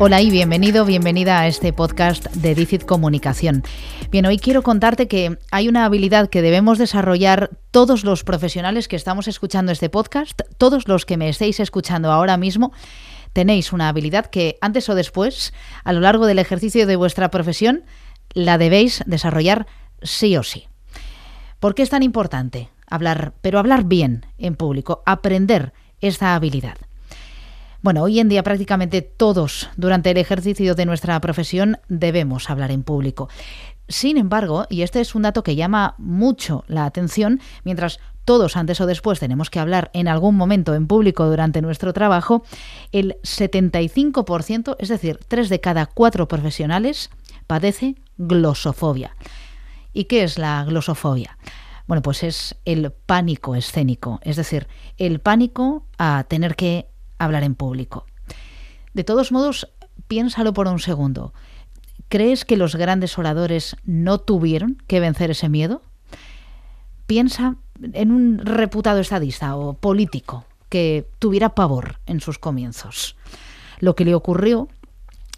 Hola y bienvenido, bienvenida a este podcast de Dicit Comunicación. Bien, hoy quiero contarte que hay una habilidad que debemos desarrollar todos los profesionales que estamos escuchando este podcast, todos los que me estéis escuchando ahora mismo. Tenéis una habilidad que antes o después, a lo largo del ejercicio de vuestra profesión, la debéis desarrollar sí o sí. ¿Por qué es tan importante hablar, pero hablar bien en público, aprender esta habilidad? Bueno, hoy en día prácticamente todos durante el ejercicio de nuestra profesión debemos hablar en público. Sin embargo, y este es un dato que llama mucho la atención, mientras todos antes o después tenemos que hablar en algún momento en público durante nuestro trabajo, el 75%, es decir, tres de cada cuatro profesionales, padece glosofobia. ¿Y qué es la glosofobia? Bueno, pues es el pánico escénico, es decir, el pánico a tener que hablar en público. De todos modos, piénsalo por un segundo. ¿Crees que los grandes oradores no tuvieron que vencer ese miedo? Piensa en un reputado estadista o político que tuviera pavor en sus comienzos. Lo que le ocurrió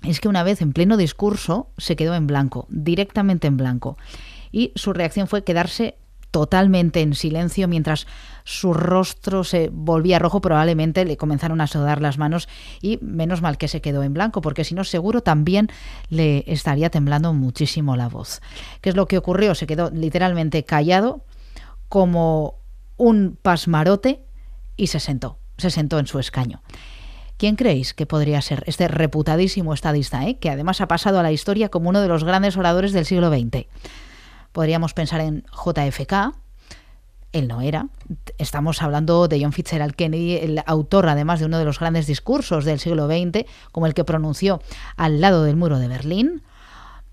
es que una vez en pleno discurso se quedó en blanco, directamente en blanco, y su reacción fue quedarse totalmente en silencio mientras su rostro se volvía rojo, probablemente le comenzaron a sudar las manos y menos mal que se quedó en blanco, porque si no seguro también le estaría temblando muchísimo la voz. ¿Qué es lo que ocurrió? Se quedó literalmente callado como un pasmarote y se sentó, se sentó en su escaño. ¿Quién creéis que podría ser este reputadísimo estadista, eh? que además ha pasado a la historia como uno de los grandes oradores del siglo XX? Podríamos pensar en JFK, él no era. Estamos hablando de John Fitzgerald Kennedy, el autor además de uno de los grandes discursos del siglo XX, como el que pronunció al lado del muro de Berlín.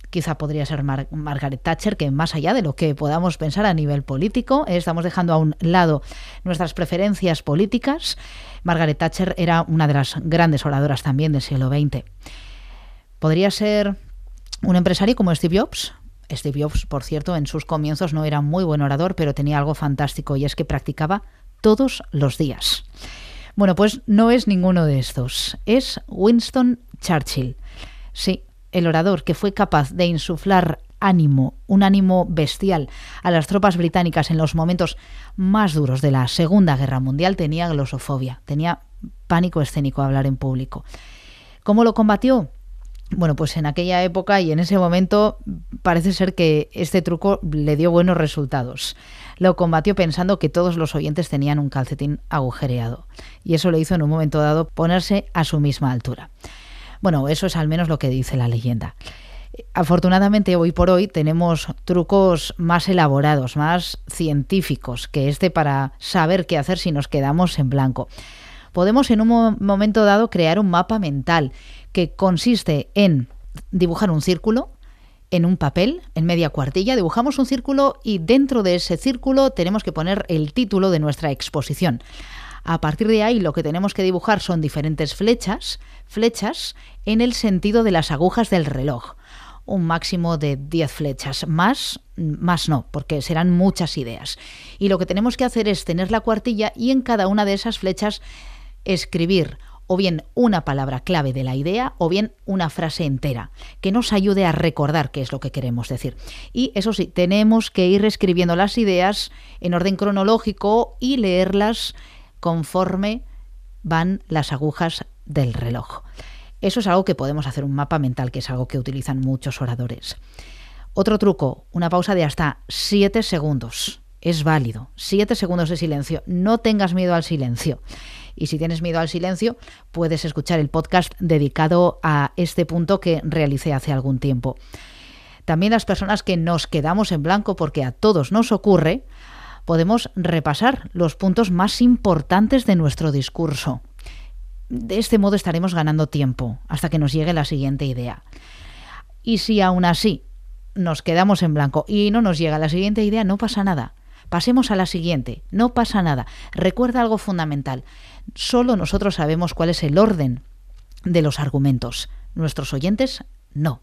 Quizá podría ser Margaret Thatcher, que más allá de lo que podamos pensar a nivel político, eh, estamos dejando a un lado nuestras preferencias políticas. Margaret Thatcher era una de las grandes oradoras también del siglo XX. Podría ser un empresario como Steve Jobs, Steve Jobs, por cierto, en sus comienzos no era muy buen orador, pero tenía algo fantástico y es que practicaba todos los días. Bueno, pues no es ninguno de estos. Es Winston Churchill. Sí, el orador que fue capaz de insuflar ánimo, un ánimo bestial a las tropas británicas en los momentos más duros de la Segunda Guerra Mundial, tenía glosofobia, tenía pánico escénico a hablar en público. ¿Cómo lo combatió? Bueno, pues en aquella época y en ese momento parece ser que este truco le dio buenos resultados. Lo combatió pensando que todos los oyentes tenían un calcetín agujereado y eso le hizo en un momento dado ponerse a su misma altura. Bueno, eso es al menos lo que dice la leyenda. Afortunadamente hoy por hoy tenemos trucos más elaborados, más científicos que este para saber qué hacer si nos quedamos en blanco. Podemos en un momento dado crear un mapa mental que consiste en dibujar un círculo en un papel, en media cuartilla, dibujamos un círculo y dentro de ese círculo tenemos que poner el título de nuestra exposición. A partir de ahí lo que tenemos que dibujar son diferentes flechas, flechas en el sentido de las agujas del reloj. Un máximo de 10 flechas, más más no, porque serán muchas ideas. Y lo que tenemos que hacer es tener la cuartilla y en cada una de esas flechas escribir o bien una palabra clave de la idea o bien una frase entera que nos ayude a recordar qué es lo que queremos decir. Y eso sí, tenemos que ir escribiendo las ideas en orden cronológico y leerlas conforme van las agujas del reloj. Eso es algo que podemos hacer un mapa mental, que es algo que utilizan muchos oradores. Otro truco, una pausa de hasta 7 segundos. Es válido. 7 segundos de silencio. No tengas miedo al silencio. Y si tienes miedo al silencio, puedes escuchar el podcast dedicado a este punto que realicé hace algún tiempo. También las personas que nos quedamos en blanco porque a todos nos ocurre, podemos repasar los puntos más importantes de nuestro discurso. De este modo estaremos ganando tiempo hasta que nos llegue la siguiente idea. Y si aún así nos quedamos en blanco y no nos llega la siguiente idea, no pasa nada. Pasemos a la siguiente. No pasa nada. Recuerda algo fundamental. Solo nosotros sabemos cuál es el orden de los argumentos. Nuestros oyentes no.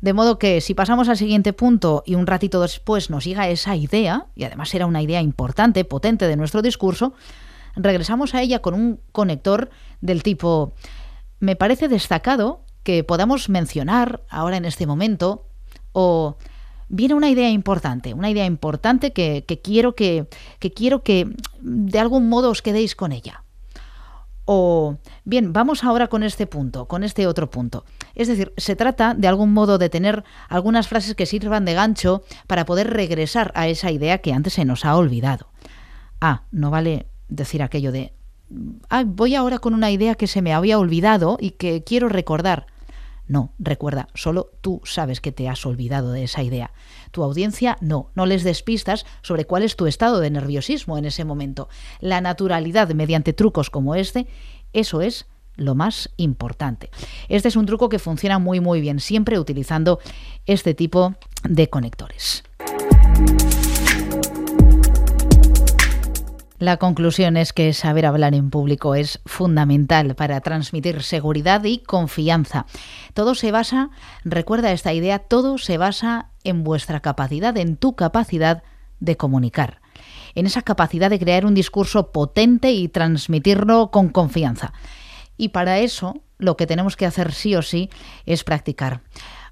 De modo que si pasamos al siguiente punto y un ratito después nos llega esa idea, y además era una idea importante, potente de nuestro discurso, regresamos a ella con un conector del tipo, me parece destacado que podamos mencionar ahora en este momento o viene una idea importante, una idea importante que, quiero que, quiero que de algún modo os quedéis con ella. O bien, vamos ahora con este punto, con este otro punto. Es decir, se trata de algún modo de tener algunas frases que sirvan de gancho para poder regresar a esa idea que antes se nos ha olvidado. Ah, no vale decir aquello de ah, voy ahora con una idea que se me había olvidado y que quiero recordar. No, recuerda, solo tú sabes que te has olvidado de esa idea. Tu audiencia no, no les despistas sobre cuál es tu estado de nerviosismo en ese momento. La naturalidad mediante trucos como este, eso es lo más importante. Este es un truco que funciona muy muy bien, siempre utilizando este tipo de conectores. La conclusión es que saber hablar en público es fundamental para transmitir seguridad y confianza. Todo se basa, recuerda esta idea, todo se basa en vuestra capacidad, en tu capacidad de comunicar, en esa capacidad de crear un discurso potente y transmitirlo con confianza. Y para eso lo que tenemos que hacer sí o sí es practicar.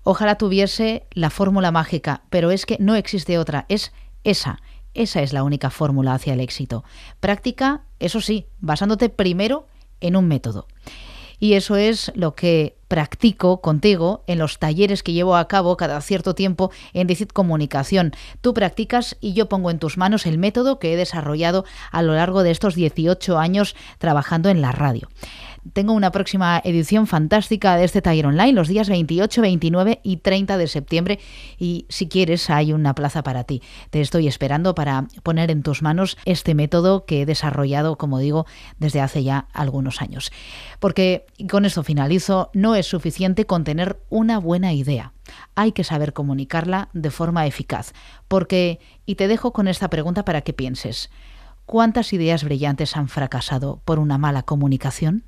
Ojalá tuviese la fórmula mágica, pero es que no existe otra, es esa esa es la única fórmula hacia el éxito. Práctica, eso sí, basándote primero en un método. Y eso es lo que practico contigo en los talleres que llevo a cabo cada cierto tiempo en Dicit Comunicación. Tú practicas y yo pongo en tus manos el método que he desarrollado a lo largo de estos 18 años trabajando en la radio tengo una próxima edición fantástica de este taller online los días 28, 29 y 30 de septiembre y si quieres hay una plaza para ti. Te estoy esperando para poner en tus manos este método que he desarrollado, como digo, desde hace ya algunos años. Porque, y con esto finalizo, no es suficiente con tener una buena idea. Hay que saber comunicarla de forma eficaz. Porque, y te dejo con esta pregunta para que pienses, ¿cuántas ideas brillantes han fracasado por una mala comunicación?